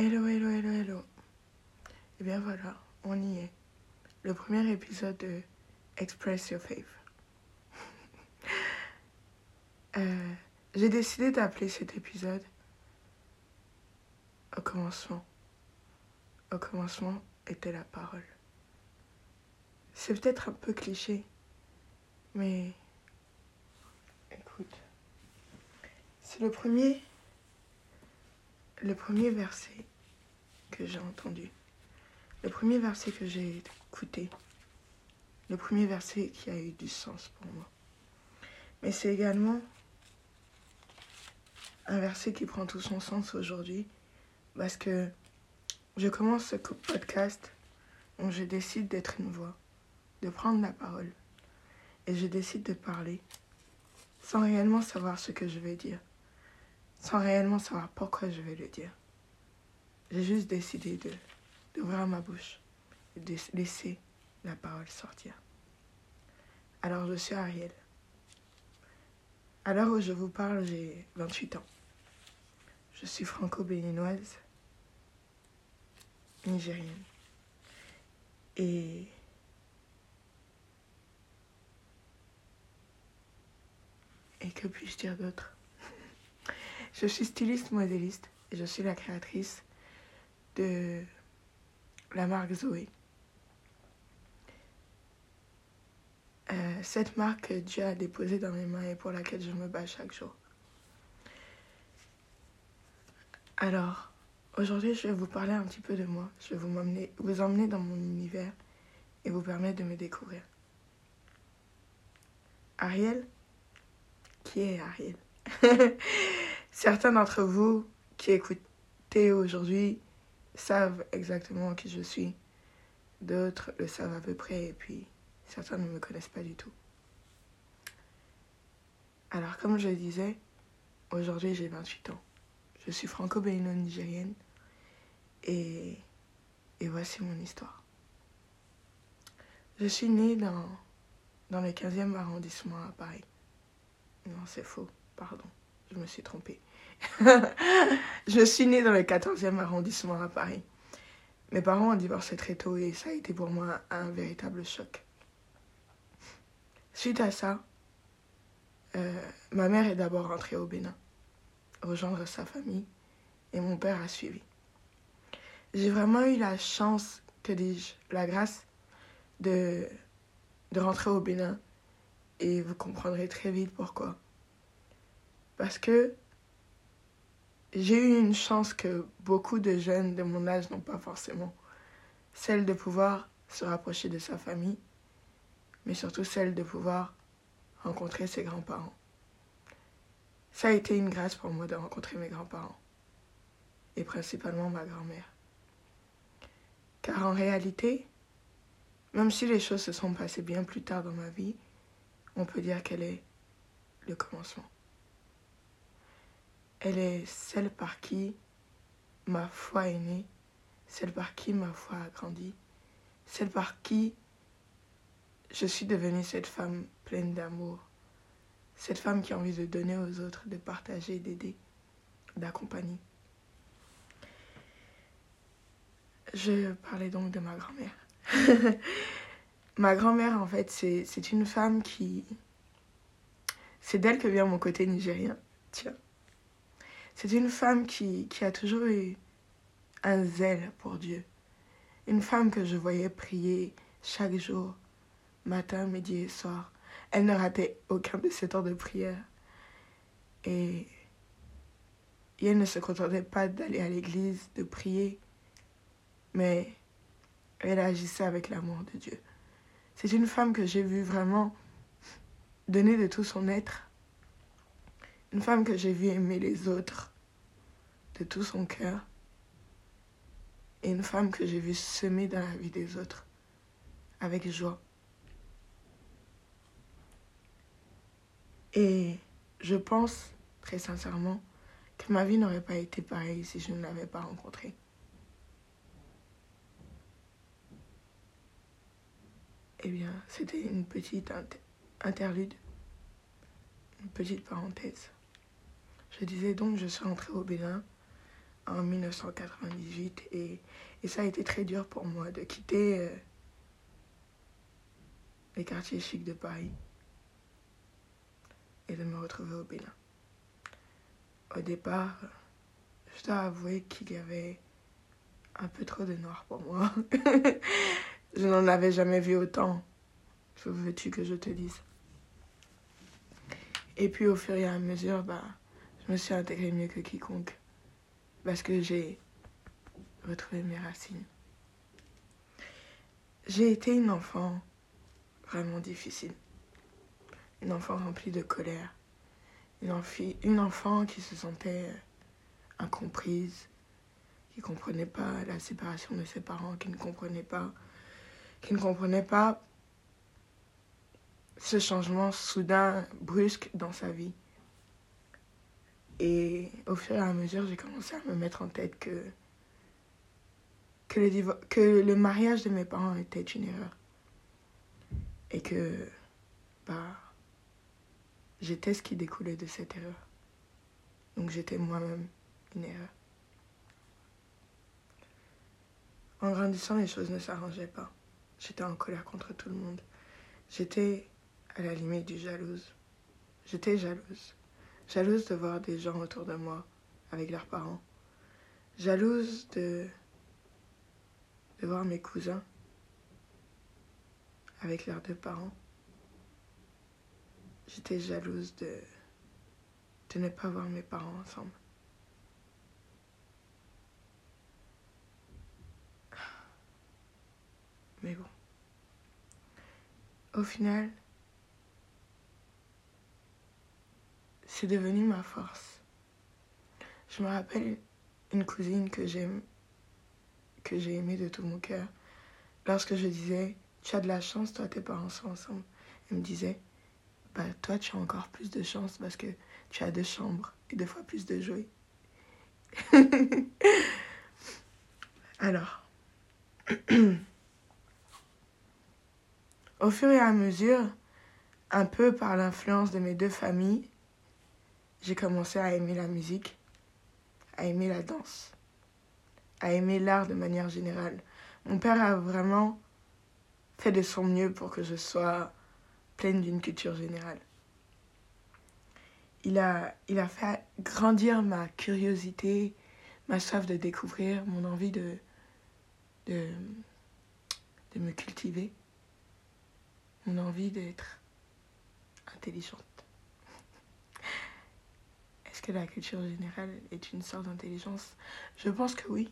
Hello, hello, hello, hello. Et bien voilà, on y est. Le premier épisode de Express Your Faith. Euh, J'ai décidé d'appeler cet épisode Au commencement. Au commencement était la parole. C'est peut-être un peu cliché, mais écoute, c'est le premier, le premier verset que j'ai entendu, le premier verset que j'ai écouté, le premier verset qui a eu du sens pour moi. Mais c'est également un verset qui prend tout son sens aujourd'hui parce que je commence ce podcast où je décide d'être une voix, de prendre la parole et je décide de parler sans réellement savoir ce que je vais dire, sans réellement savoir pourquoi je vais le dire. J'ai juste décidé d'ouvrir ma bouche et de laisser la parole sortir. Alors je suis Ariel. À l'heure où je vous parle, j'ai 28 ans. Je suis franco-béninoise, nigérienne. Et Et que puis-je dire d'autre? Je suis styliste modéliste et je suis la créatrice de la marque Zoé. Euh, cette marque que Dieu a déposée dans mes mains et pour laquelle je me bats chaque jour. Alors, aujourd'hui, je vais vous parler un petit peu de moi. Je vais vous, emmener, vous emmener dans mon univers et vous permettre de me découvrir. Ariel, qui est Ariel? Certains d'entre vous qui écoutez aujourd'hui savent exactement qui je suis. D'autres le savent à peu près et puis certains ne me connaissent pas du tout. Alors comme je le disais, aujourd'hui j'ai 28 ans. Je suis franco-bénino-nigérienne et, et voici mon histoire. Je suis née dans, dans le 15e arrondissement à Paris. Non, c'est faux, pardon, je me suis trompée. je suis née dans le 14e arrondissement à Paris. Mes parents ont divorcé très tôt et ça a été pour moi un véritable choc. Suite à ça, euh, ma mère est d'abord rentrée au Bénin rejoindre sa famille et mon père a suivi. J'ai vraiment eu la chance, que dis-je, la grâce de, de rentrer au Bénin et vous comprendrez très vite pourquoi. Parce que j'ai eu une chance que beaucoup de jeunes de mon âge n'ont pas forcément. Celle de pouvoir se rapprocher de sa famille, mais surtout celle de pouvoir rencontrer ses grands-parents. Ça a été une grâce pour moi de rencontrer mes grands-parents et principalement ma grand-mère. Car en réalité, même si les choses se sont passées bien plus tard dans ma vie, on peut dire qu'elle est le commencement. Elle est celle par qui ma foi est née, celle par qui ma foi a grandi, celle par qui je suis devenue cette femme pleine d'amour, cette femme qui a envie de donner aux autres, de partager, d'aider, d'accompagner. Je parlais donc de ma grand-mère. ma grand-mère, en fait, c'est une femme qui... C'est d'elle que vient mon côté nigérien. Tiens. C'est une femme qui, qui a toujours eu un zèle pour Dieu. Une femme que je voyais prier chaque jour, matin, midi et soir. Elle ne ratait aucun de ses temps de prière. Et, elle ne se contentait pas d'aller à l'église, de prier, mais elle agissait avec l'amour de Dieu. C'est une femme que j'ai vue vraiment donner de tout son être. Une femme que j'ai vue aimer les autres de tout son cœur. Et une femme que j'ai vue semer dans la vie des autres avec joie. Et je pense très sincèrement que ma vie n'aurait pas été pareille si je ne l'avais pas rencontrée. Eh bien, c'était une petite interlude, une petite parenthèse. Je disais donc, je suis rentrée au Bénin en 1998 et, et, ça a été très dur pour moi de quitter euh, les quartiers chics de Paris et de me retrouver au Bénin. Au départ, je dois avouer qu'il y avait un peu trop de noir pour moi. je n'en avais jamais vu autant. Que veux-tu que je te dise? Et puis au fur et à mesure, bah, me suis intégrée mieux que quiconque. Parce que j'ai retrouvé mes racines. J'ai été une enfant vraiment difficile. Une enfant remplie de colère. Une, une enfant qui se sentait incomprise, qui ne comprenait pas la séparation de ses parents, qui ne comprenait pas, qui ne comprenait pas ce changement soudain, brusque dans sa vie. Et au fur et à mesure, j'ai commencé à me mettre en tête que, que, le, que le mariage de mes parents était une erreur. Et que bah, j'étais ce qui découlait de cette erreur. Donc j'étais moi-même une erreur. En grandissant, les choses ne s'arrangeaient pas. J'étais en colère contre tout le monde. J'étais à la limite du jalouse. J'étais jalouse. Jalouse de voir des gens autour de moi avec leurs parents. Jalouse de, de voir mes cousins avec leurs deux parents. J'étais jalouse de, de ne pas voir mes parents ensemble. Mais bon. Au final, c'est devenu ma force. Je me rappelle une cousine que j'aime, que j'ai aimée de tout mon cœur. Lorsque je disais, tu as de la chance, toi, tes parents sont ensemble. Elle me disait, bah, toi, tu as encore plus de chance parce que tu as deux chambres et deux fois plus de jouets. Alors, au fur et à mesure, un peu par l'influence de mes deux familles, j'ai commencé à aimer la musique, à aimer la danse, à aimer l'art de manière générale. Mon père a vraiment fait de son mieux pour que je sois pleine d'une culture générale. Il a, fait grandir ma curiosité, ma soif de découvrir, mon envie de me cultiver, mon envie d'être intelligente que la culture générale est une sorte d'intelligence Je pense que oui.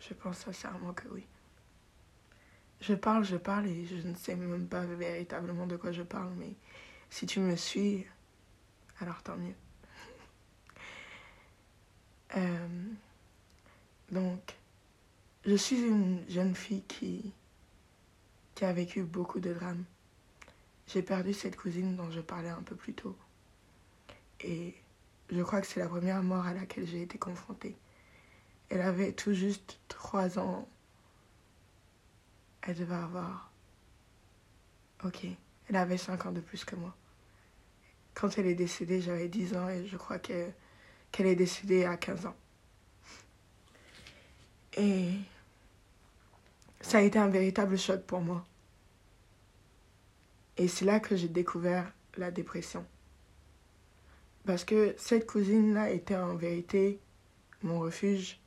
Je pense sincèrement que oui. Je parle, je parle et je ne sais même pas véritablement de quoi je parle, mais si tu me suis, alors tant mieux. Euh, donc, je suis une jeune fille qui, qui a vécu beaucoup de drames. J'ai perdu cette cousine dont je parlais un peu plus tôt. Et je crois que c'est la première mort à laquelle j'ai été confrontée. Elle avait tout juste trois ans. Elle devait avoir... Ok, elle avait cinq ans de plus que moi. Quand elle est décédée, j'avais dix ans et je crois qu'elle est décédée à 15 ans. Et ça a été un véritable choc pour moi. Et c'est là que j'ai découvert la dépression. Parce que cette cousine-là était en vérité mon refuge.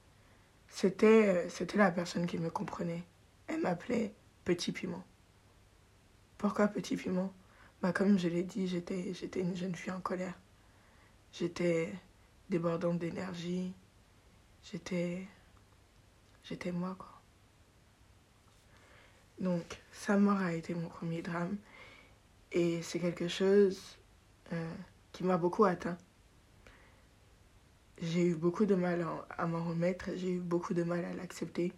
C'était, euh, c'était la personne qui me comprenait. Elle m'appelait Petit Piment. Pourquoi Petit Piment? Bah, Comme je l'ai dit, j'étais, j'étais une jeune fille en colère. J'étais débordante d'énergie. J'étais, j'étais moi, quoi. Donc, sa mort a été mon premier drame. Et c'est quelque chose euh, qui m'a beaucoup atteint. J'ai eu beaucoup de mal à m'en remettre, j'ai eu beaucoup de mal à l'accepter.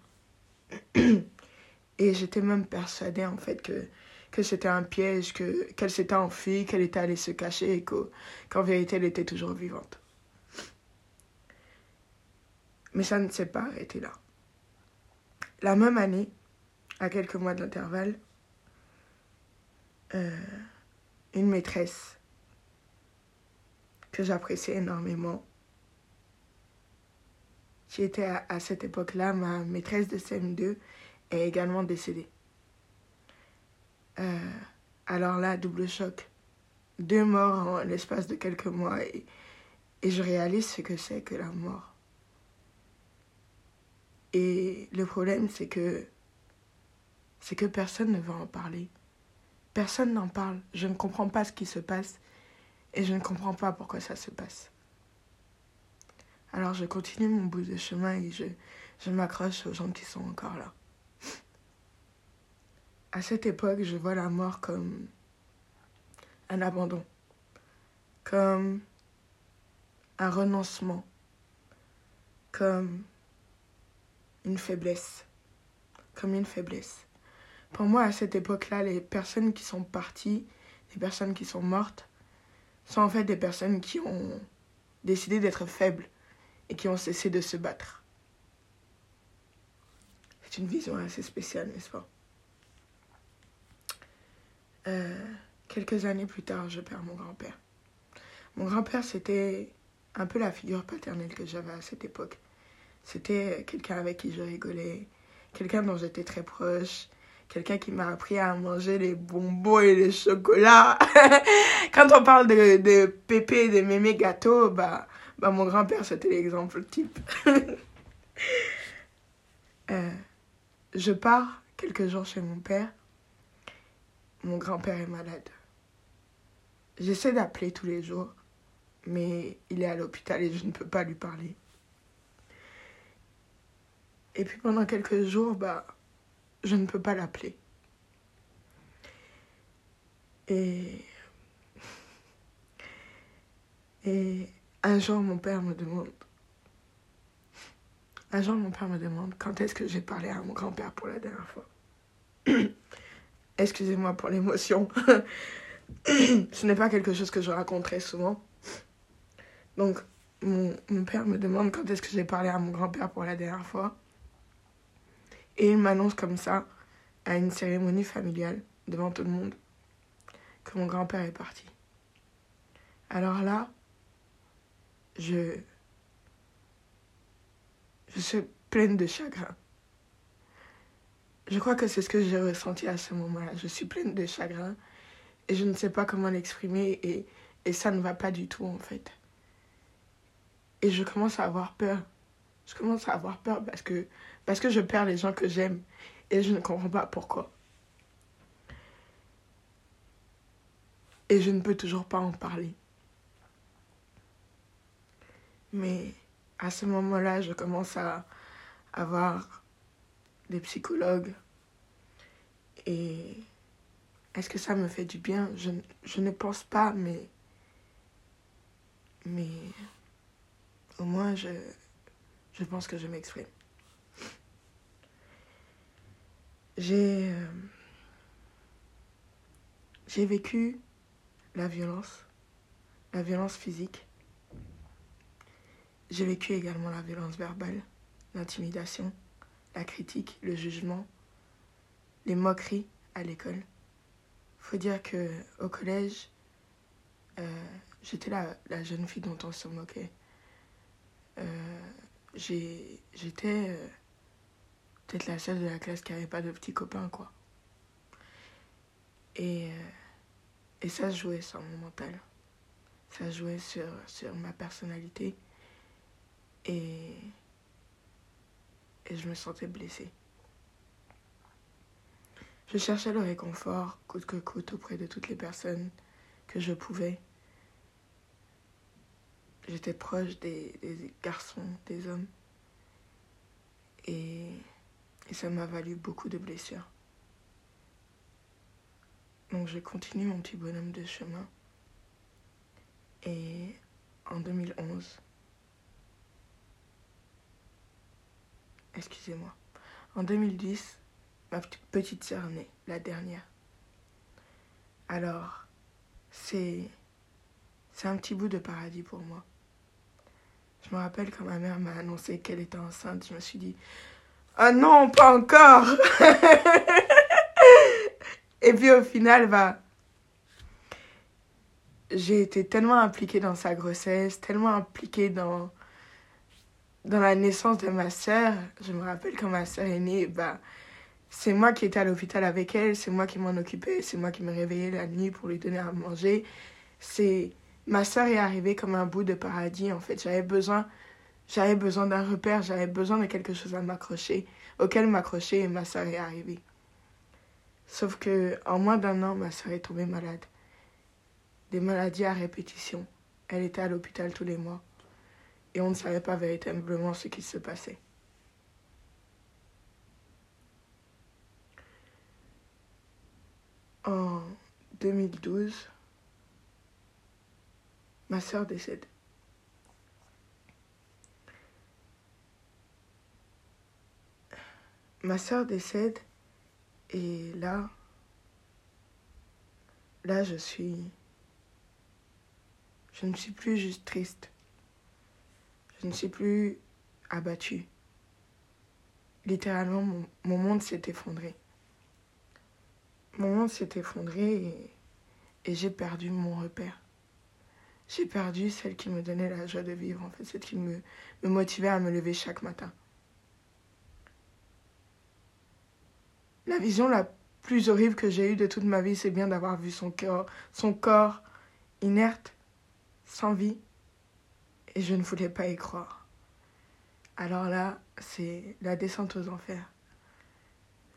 Et j'étais même persuadée en fait que, que c'était un piège, que, qu'elle s'était enfuie, qu'elle était allée se cacher et qu'en vérité elle était toujours vivante. Mais ça ne s'est pas arrêté là. La même année, à quelques mois de l'intervalle, euh, une maîtresse que j'appréciais énormément qui était à, cette époque-là ma maîtresse de CM2, est également décédée. Euh, alors là, double choc. Deux morts en l'espace de quelques mois et, et je réalise ce que c'est que la mort. Et le problème, c'est que c'est que personne ne va en parler. Personne n'en parle. Je ne comprends pas ce qui se passe et je ne comprends pas pourquoi ça se passe. Alors je continue mon bout de chemin et je, je m'accroche aux gens qui sont encore là. À cette époque, je vois la mort comme un abandon, comme un renoncement, comme une faiblesse, comme une faiblesse. Pour moi, à cette époque-là, les personnes qui sont parties, les personnes qui sont mortes, sont en fait des personnes qui ont décidé d'être faibles et qui ont cessé de se battre. C'est une vision assez spéciale, n'est-ce pas? Euh, Quelques années plus tard, je perds mon grand-père. Mon grand-père, c'était un peu la figure paternelle que j'avais à cette époque. C'était quelqu'un avec qui je rigolais, quelqu'un dont j'étais très proche, quelqu'un qui m'a appris à manger les bonbons et les chocolats. Quand on parle de, de pépé, de mémé gâteaux, bah, bah mon grand-père, c'était l'exemple type. euh, je pars quelques jours chez mon père. Mon grand-père est malade. J'essaie d'appeler tous les jours, mais il est à l'hôpital et je ne peux pas lui parler. Et puis pendant quelques jours, bah, je ne peux pas l'appeler. Et... Et un jour, mon père me demande... Un jour, mon père me demande quand est-ce que j'ai parlé à mon grand-père pour la dernière fois? Excusez-moi pour l'émotion. Ce n'est pas quelque chose que je raconte très souvent. Donc, mon, mon père me demande quand est-ce que j'ai parlé à mon grand-père pour la dernière fois. Et il m'annonce comme ça, à une cérémonie familiale, devant tout le monde, que mon grand-père est parti. Alors là, je. Je suis pleine de chagrin. Je crois que c'est ce que j'ai ressenti à ce moment-là. Je suis pleine de chagrin et je ne sais pas comment l'exprimer et, et ça ne va pas du tout en fait. Et je commence à avoir peur. Je commence à avoir peur parce que parce que je perds les gens que j'aime et je ne comprends pas pourquoi. Et je ne peux toujours pas en parler. Mais à ce moment-là, je commence à avoir des psychologues. Et est-ce que ça me fait du bien? Je, ne pense pas, mais... Mais au moins, je pense que je m'exprime. J'ai euh, j'ai vécu la violence, la violence physique. J'ai vécu également la violence verbale, l'intimidation, la critique, le jugement, les moqueries à l'école. Faut dire que au collège, euh, j'étais la, la, jeune fille dont on se moquait. Euh, j'étais peut-être la seule de la classe qui n'avait pas de petits copains, quoi. Et, euh, et ça jouait sur mon mental. Ça jouait sur, sur ma personnalité. Et, et je me sentais blessée. Je cherchais le réconfort, coûte que coûte, auprès de toutes les personnes que je pouvais. J'étais proche des, des garçons, des hommes. Et et ça m'a valu beaucoup de blessures. Donc je continue mon petit bonhomme de chemin. Et en 2011, excusez-moi, en 2010, ma petite sœur née, la dernière. Alors, c'est c'est un petit bout de paradis pour moi. Je me rappelle quand ma mère m'a annoncé qu'elle était enceinte, je me suis dit, ah non, pas encore. Et puis au final, bah, j'ai été tellement impliquée dans sa grossesse, tellement impliquée dans, dans la naissance de ma sœur, je me rappelle quand ma sœur est née, bah, c'est moi qui étais à l'hôpital avec elle, c'est moi qui m'en occupais, c'est moi qui me réveillais la nuit pour lui donner à manger. C'est ma sœur est arrivée comme un bout de paradis en fait. J'avais besoin j'avais besoin d'un repère, j'avais besoin de quelque chose à m'accrocher, auquel m'accrocher et ma sœur est arrivée. Sauf que en moins d'un an, ma sœur est tombée malade. Des maladies à répétition. Elle était à l'hôpital tous les mois et on ne savait pas véritablement ce qui se passait. En 2012, ma sœur décède. Ma sœur décède et là, là je suis, je ne suis plus juste triste. Je ne suis plus abattue. Littéralement, mon, monde s'est effondré. Mon monde s'est effondré et, j'ai perdu mon repère. J'ai perdu celle qui me donnait la joie de vivre, en fait, celle qui me motivait à me lever chaque matin. La vision la plus horrible que j'ai eue de toute ma vie, c'est bien d'avoir vu son corps, son corps inerte, sans vie, et je ne voulais pas y croire. Alors là, c'est la descente aux enfers.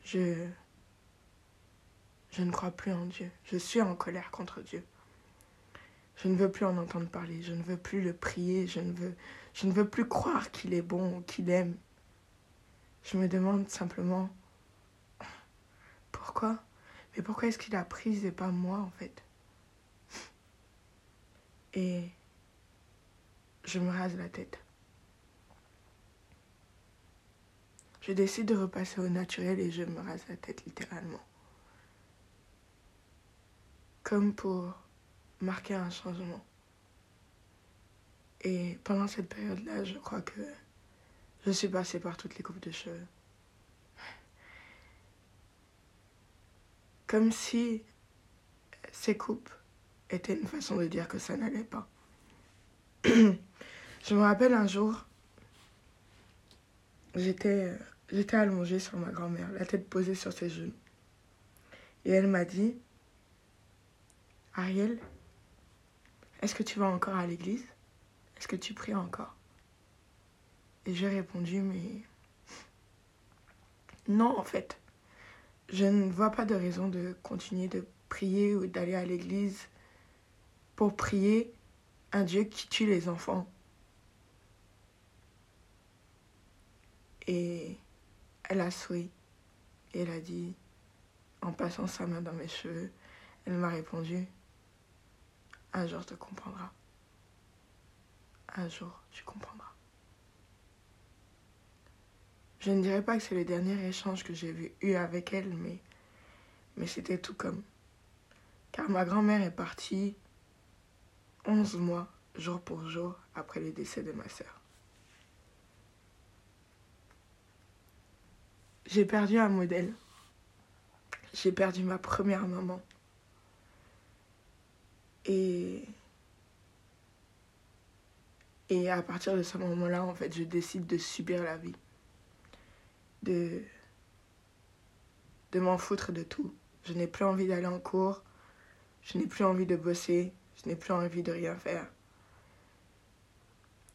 Je je ne crois plus en Dieu. Je suis en colère contre Dieu. Je ne veux plus en entendre parler. Je ne veux plus le prier. Je ne veux, je ne veux plus croire qu'il est bon, qu'il aime. Je me demande simplement pourquoi? Mais pourquoi est-ce qu'il a pris et pas moi en fait? Et je me rase la tête. Je décide de repasser au naturel et je me rase la tête littéralement. Comme pour marquer un changement. Et pendant cette période-là, je crois que je suis passée par toutes les coupes de cheveux. Comme si ces coupes étaient une façon de dire que ça n'allait pas. Je me rappelle un jour, j'étais, j'étais allongée sur ma grand-mère, la tête posée sur ses genoux. Et elle m'a dit, Ariel, est-ce que tu vas encore à l'église? Est-ce que tu pries encore? Et j'ai répondu, mais non, en fait. Je ne vois pas de raison de continuer de prier ou d'aller à l'église pour prier un Dieu qui tue les enfants. Et elle a souri. Et elle a dit, en passant sa main dans mes cheveux, elle m'a répondu, un jour tu comprendras. Un jour tu comprendras. Je ne dirais pas que c'est le dernier échange que j'ai eu avec elle, mais, c'était tout comme. Car ma grand-mère est partie 11 mois, jour pour jour, après le décès de ma sœur. J'ai perdu un modèle. J'ai perdu ma première maman. Et à partir de ce moment-là, en fait, je décide de subir la vie. De de m'en foutre de tout. Je n'ai plus envie d'aller en cours. Je n'ai plus envie de bosser. Je n'ai plus envie de rien faire.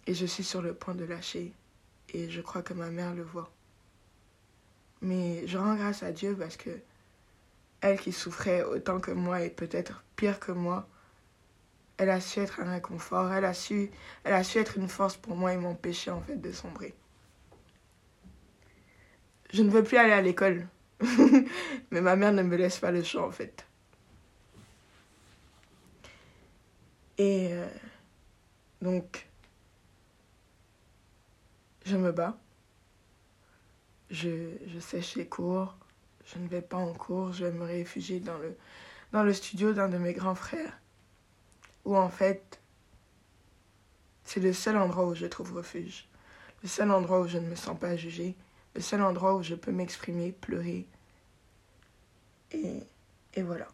Et je suis sur le point de lâcher. Et je crois que ma mère le voit. Mais je rends grâce à Dieu parce que elle qui souffrait autant que moi et peut-être pire que moi, elle a su être un réconfort, elle a su, elle a su être une force pour moi et m'empêcher en fait de sombrer. Je ne veux plus aller à l'école, mais ma mère ne me laisse pas le choix en fait. Et euh, donc, je me bats. Je, je sèche les cours, je ne vais pas en cours, je vais me réfugier dans le, dans le studio d'un de mes grands frères, où en fait, c'est le seul endroit où je trouve refuge, le seul endroit où je ne me sens pas jugée, le seul endroit où je peux m'exprimer, pleurer. Et, voilà.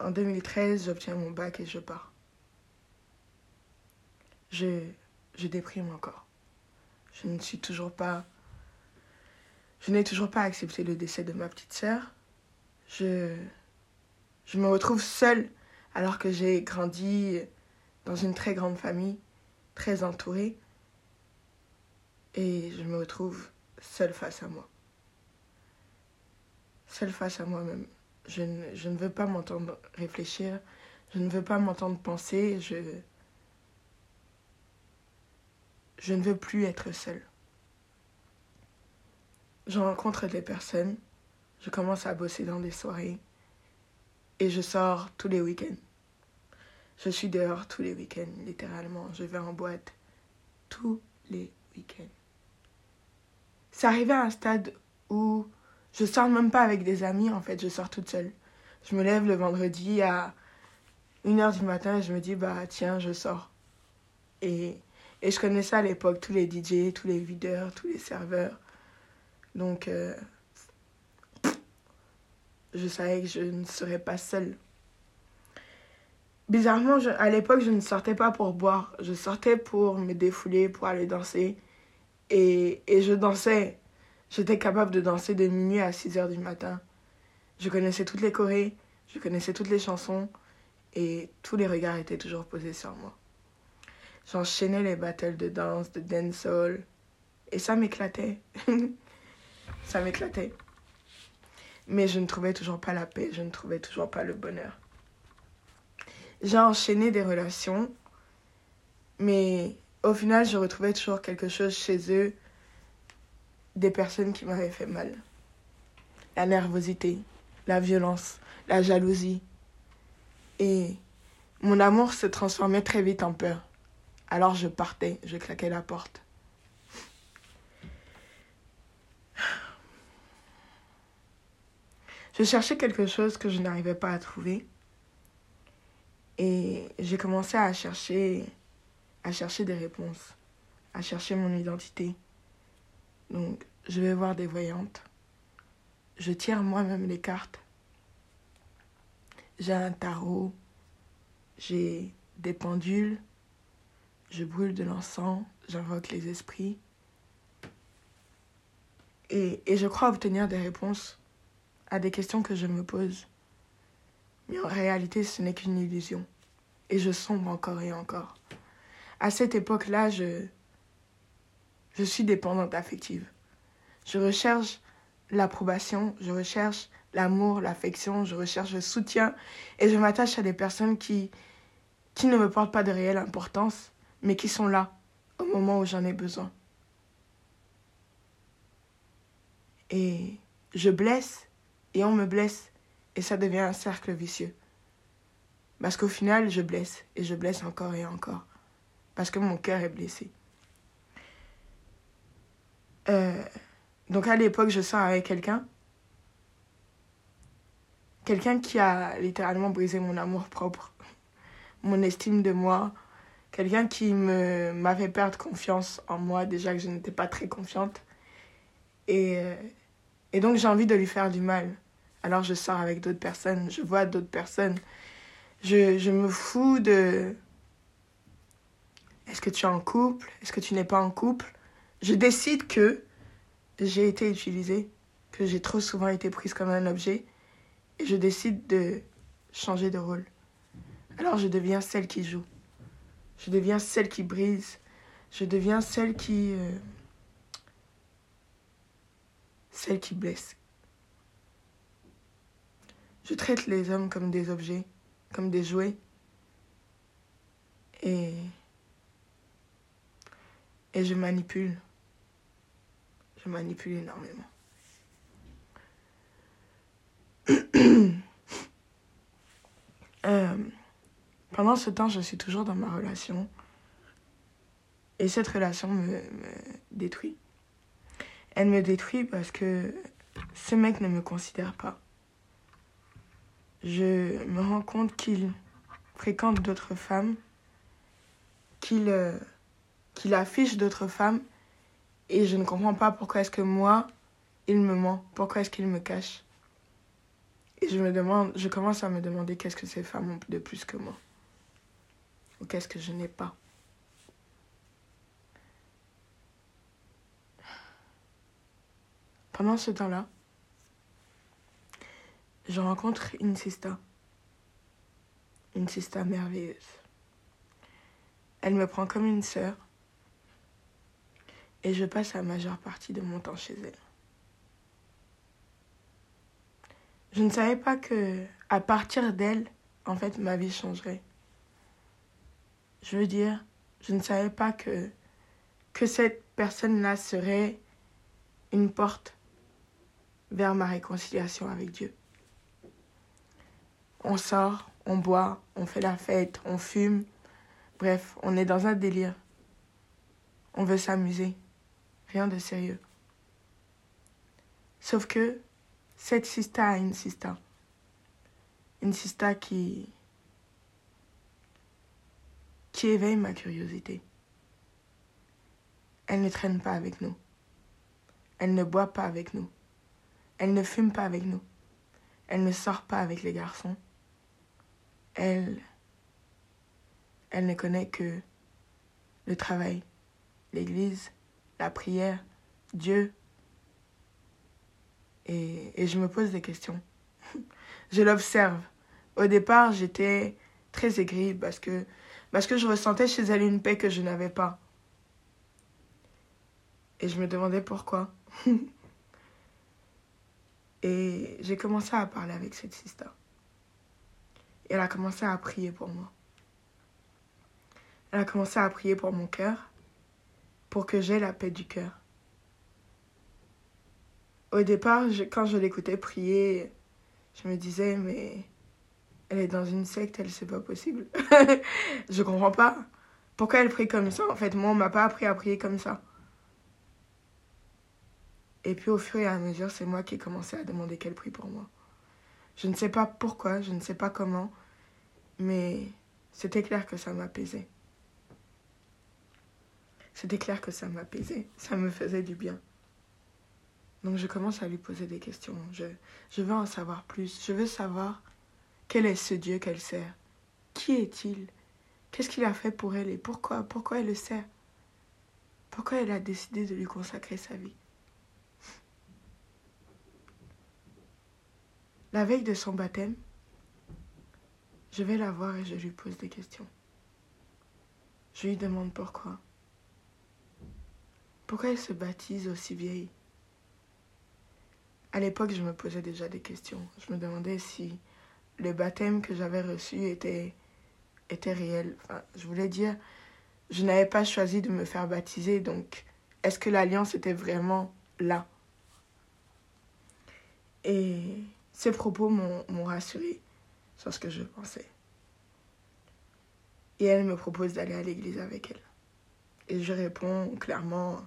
En 2013, j'obtiens mon bac et je pars. Je, je déprime encore. Je ne suis toujours pas. Je n'ai toujours pas accepté le décès de ma petite sœur. Je, je me retrouve seule alors que j'ai grandi dans une très grande famille, très entourée. Et je me retrouve seule face à moi. Seule face à moi-même. Je ne, je ne veux pas m'entendre réfléchir. Je ne veux pas m'entendre penser. Je, je ne veux plus être seule. Je rencontre des personnes. Je commence à bosser dans des soirées. Et je sors tous les week-ends. Je suis dehors tous les week-ends, littéralement. Je vais en boîte tous les week-ends. C'est arrivé à un stade où je sors même pas avec des amis, en fait, je sors toute seule. Je me lève le vendredi à 1h du matin et je me dis, bah tiens, je sors. Et, et je connaissais à l'époque tous les DJ, tous les videurs, tous les serveurs. Donc, euh, je savais que je ne serais pas seule. Bizarrement, à l'époque, je ne sortais pas pour boire. Je sortais pour me défouler, pour aller danser. Et, et je dansais. J'étais capable de danser de minuit à 6 heures du matin. Je connaissais toutes les chorés, je connaissais toutes les chansons. Et tous les regards étaient toujours posés sur moi. J'enchaînais les battles de danse, de dancehall. Et ça m'éclatait. ça m'éclatait. Mais je ne trouvais toujours pas la paix, je ne trouvais toujours pas le bonheur. J'ai enchaîné des relations, mais au final, je retrouvais toujours quelque chose chez eux, des personnes qui m'avaient fait mal. La nervosité, la violence, la jalousie. Et mon amour se transformait très vite en peur. Alors je partais, je claquais la porte. Je cherchais quelque chose que je n'arrivais pas à trouver. Et j'ai commencé à chercher, à chercher des réponses, à chercher mon identité. Donc, je vais voir des voyantes. Je tire moi-même les cartes. J'ai un tarot. J'ai des pendules. Je brûle de l'encens. J'invoque les esprits. Et, et je crois obtenir des réponses à des questions que je me pose. Mais en réalité, ce n'est qu'une illusion. Et je sombre encore et encore. À cette époque-là, je, je suis dépendante affective. Je recherche l'approbation, je recherche l'amour, l'affection, je recherche le soutien et je m'attache à des personnes qui, qui ne me portent pas de réelle importance, mais qui sont là au moment où j'en ai besoin. Et je blesse et on me blesse et ça devient un cercle vicieux. Parce qu'au final, je blesse et je blesse encore et encore. Parce que mon cœur est blessé. Euh, donc à l'époque, je sors avec quelqu'un. Quelqu'un qui a littéralement brisé mon amour propre, mon estime de moi. Quelqu'un qui m'a fait perdre confiance en moi, déjà que je n'étais pas très confiante. Et, euh, et donc j'ai envie de lui faire du mal. Alors je sors avec d'autres personnes, je vois d'autres personnes. Je, je me fous de... Est-ce que tu es en couple? Est-ce que tu n'es pas en couple? Je décide que j'ai été utilisée, que j'ai trop souvent été prise comme un objet, et je décide de changer de rôle. Alors je deviens celle qui joue. Je deviens celle qui brise. Je deviens celle qui... Euh, celle qui blesse, je traite les hommes comme des objets, comme des jouets. Et, et je manipule. Je manipule énormément. Euh, pendant ce temps, je suis toujours dans ma relation. Et cette relation me, me détruit. Elle me détruit parce que ce mec ne me considère pas je me rends compte qu'il fréquente d'autres femmes, qu'il euh, qu'il affiche d'autres femmes et je ne comprends pas pourquoi est-ce que moi, il me ment, pourquoi est-ce qu'il me cache. Et je me demande, je commence à me demander qu'est-ce que ces femmes ont de plus que moi ou qu'est-ce que je n'ai pas. Pendant ce temps-là, je rencontre une sista. Une sista merveilleuse. Elle me prend comme une sœur et je passe la majeure partie de mon temps chez elle. Je ne savais pas que à partir d'elle, en fait, ma vie changerait. Je veux dire, je ne savais pas que que cette personne-là serait une porte vers ma réconciliation avec Dieu. On sort, on boit, on fait la fête, on fume. Bref, on est dans un délire. On veut s'amuser. Rien de sérieux. Sauf que cette sista a une sista. Une sista qui qui éveille ma curiosité. Elle ne traîne pas avec nous. Elle ne boit pas avec nous. Elle ne fume pas avec nous. Elle ne sort pas avec les garçons. Elle, elle ne connaît que le travail, l'église, la prière, Dieu. Et, je me pose des questions. je l'observe. Au départ, j'étais très aigrie parce que, parce que je ressentais chez elle une paix que je n'avais pas. Et je me demandais pourquoi. et j'ai commencé à parler avec cette sister. Et elle a commencé à prier pour moi. Elle a commencé à prier pour mon cœur, pour que j'aie la paix du cœur. Au départ, quand je l'écoutais prier, je me disais, mais elle est dans une secte, elle, c'est pas possible. je comprends pas. Pourquoi elle prie comme ça En fait, moi, on m'a pas appris à prier comme ça. Et puis au fur et à mesure, c'est moi qui ai commencé à demander qu'elle prie pour moi. Je ne sais pas pourquoi, je ne sais pas comment, mais c'était clair que ça m'apaisait. C'était clair que ça m'apaisait, ça me faisait du bien. Donc je commence à lui poser des questions. Je, veux en savoir plus. Je veux savoir quel est ce Dieu qu'elle sert. Qui est-il? Qu'est-ce qu'il a fait pour elle et pourquoi Pourquoi elle le sert? Pourquoi elle a décidé de lui consacrer sa vie? La veille de son baptême, je vais la voir et je lui pose des questions. Je lui demande pourquoi. Pourquoi elle se baptise aussi vieille? À l'époque, je me posais déjà des questions. Je me demandais si le baptême que j'avais reçu était, était réel. Enfin, je voulais dire, je n'avais pas choisi de me faire baptiser, donc est-ce que l'alliance était vraiment là? Et ces propos m'ont rassuré sur ce que je pensais. Et elle me propose d'aller à l'église avec elle. Et je réponds clairement,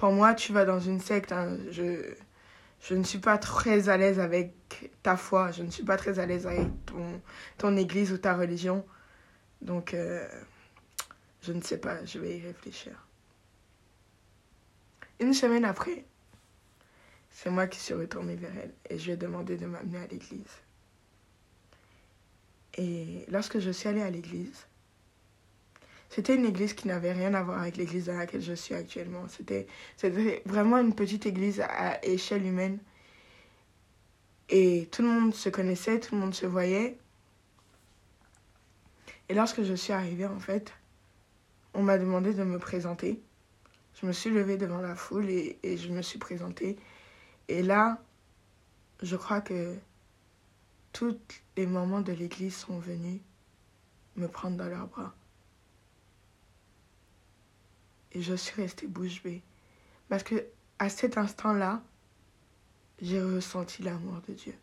pour moi, tu vas dans une secte. Hein. je, ne suis pas très à l'aise avec ta foi. Je ne suis pas très à l'aise avec ton, ton église ou ta religion. Donc, euh, je ne sais pas, je vais y réfléchir. Une semaine après, c'est moi qui suis retournée vers elle et je lui ai demandé de m'amener à l'église. Et lorsque je suis allée à l'église, c'était une église qui n'avait rien à voir avec l'église dans laquelle je suis actuellement. C'était vraiment une petite église à échelle humaine. Et tout le monde se connaissait, tout le monde se voyait. Et lorsque je suis arrivée, en fait, on m'a demandé de me présenter. Je me suis levée devant la foule et, je me suis présentée. Et là, je crois que tous les moments de l'église sont venus me prendre dans leurs bras. Et je suis restée bouche bée. Parce que à cet instant-là, j'ai ressenti l'amour de Dieu.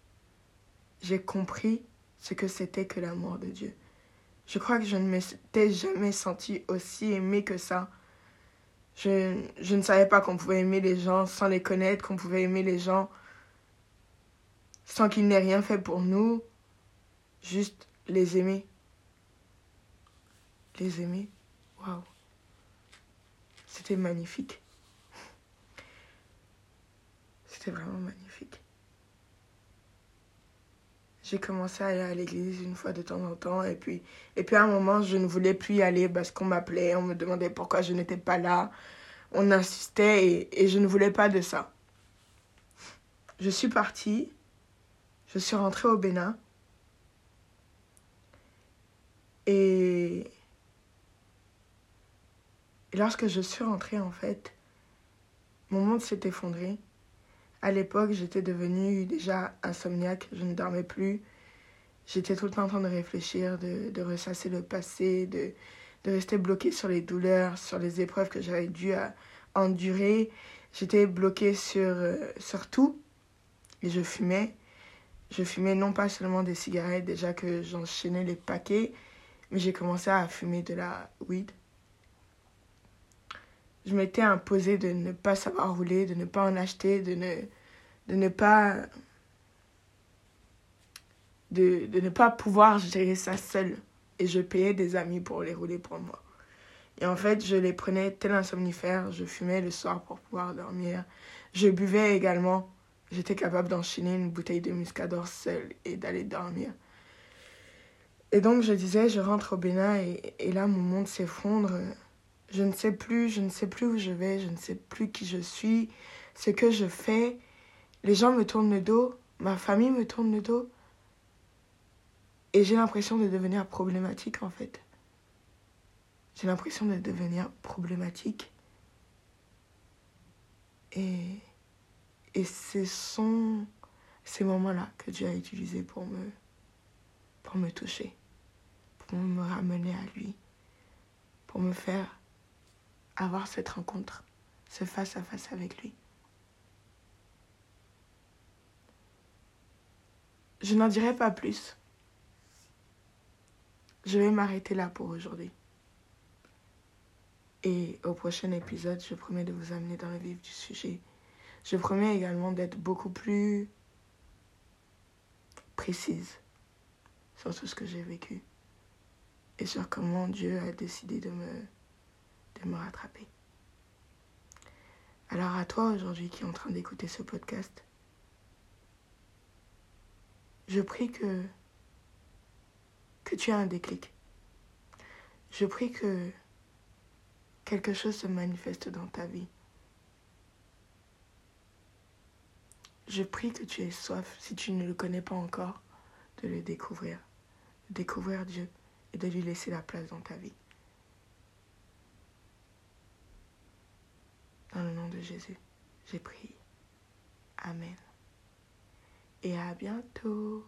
J'ai compris ce que c'était que l'amour de Dieu. Je crois que je ne m'étais jamais sentie aussi aimée que ça je, je ne savais pas qu'on pouvait aimer les gens sans les connaître, qu'on pouvait aimer les gens sans qu'ils n'aient rien fait pour nous. Juste les aimer. Les aimer. Waouh. C'était magnifique. C'était vraiment magnifique. J'ai commencé à aller à l'église une fois de temps en temps et puis, et puis à un moment, je ne voulais plus y aller parce qu'on m'appelait, on me demandait pourquoi je n'étais pas là. On insistait et, et je ne voulais pas de ça. je suis partie, je suis rentrée au Bénin. Et, et lorsque je suis rentrée, en fait, mon monde s'est effondré. À l'époque, j'étais devenue déjà insomniaque, je ne dormais plus. J'étais tout le temps en train de réfléchir, de, ressasser le passé, de, rester bloquée sur les douleurs, sur les épreuves que j'avais dû endurer. J'étais bloquée sur, euh, sur tout et je fumais. Je fumais non pas seulement des cigarettes, déjà que j'enchaînais les paquets, mais j'ai commencé à fumer de la weed. Je m'étais imposé de ne pas savoir rouler, de ne pas en acheter, de ne, de ne pas de, de ne pas pouvoir gérer ça seule. Et je payais des amis pour les rouler pour moi. Et en fait, je les prenais tel un somnifère. Je fumais le soir pour pouvoir dormir. Je buvais également. J'étais capable d'enchaîner une bouteille de muscador seule et d'aller dormir. Et donc, je disais, je rentre au Bénin et, et là, mon monde s'effondre. Je ne sais plus, je ne sais plus où je vais, je ne sais plus qui je suis, ce que je fais. Les gens me tournent le dos, ma famille me tourne le dos. Et j'ai l'impression de devenir problématique en fait. J'ai l'impression de devenir problématique. Et, et ce sont ces moments-là que Dieu a utilisés pour me, pour me toucher, pour me ramener à lui, pour me faire avoir cette rencontre, ce face à -face avec lui. Je n'en dirai pas plus. Je vais m'arrêter là pour aujourd'hui. Et au prochain épisode, je promets de vous amener dans le vif du sujet. Je promets également d'être beaucoup plus précise sur tout ce que j'ai vécu et sur comment Dieu a décidé de me, de me rattraper. Alors à toi aujourd'hui qui est en train d'écouter ce podcast, je prie que que tu as un déclic. Je prie que quelque chose se manifeste dans ta vie. Je prie que tu aies soif, si tu ne le connais pas encore, de le découvrir, de découvrir Dieu et de lui laisser la place dans ta vie. Dans le nom de Jésus, j'ai prié. Amen. Et à bientôt.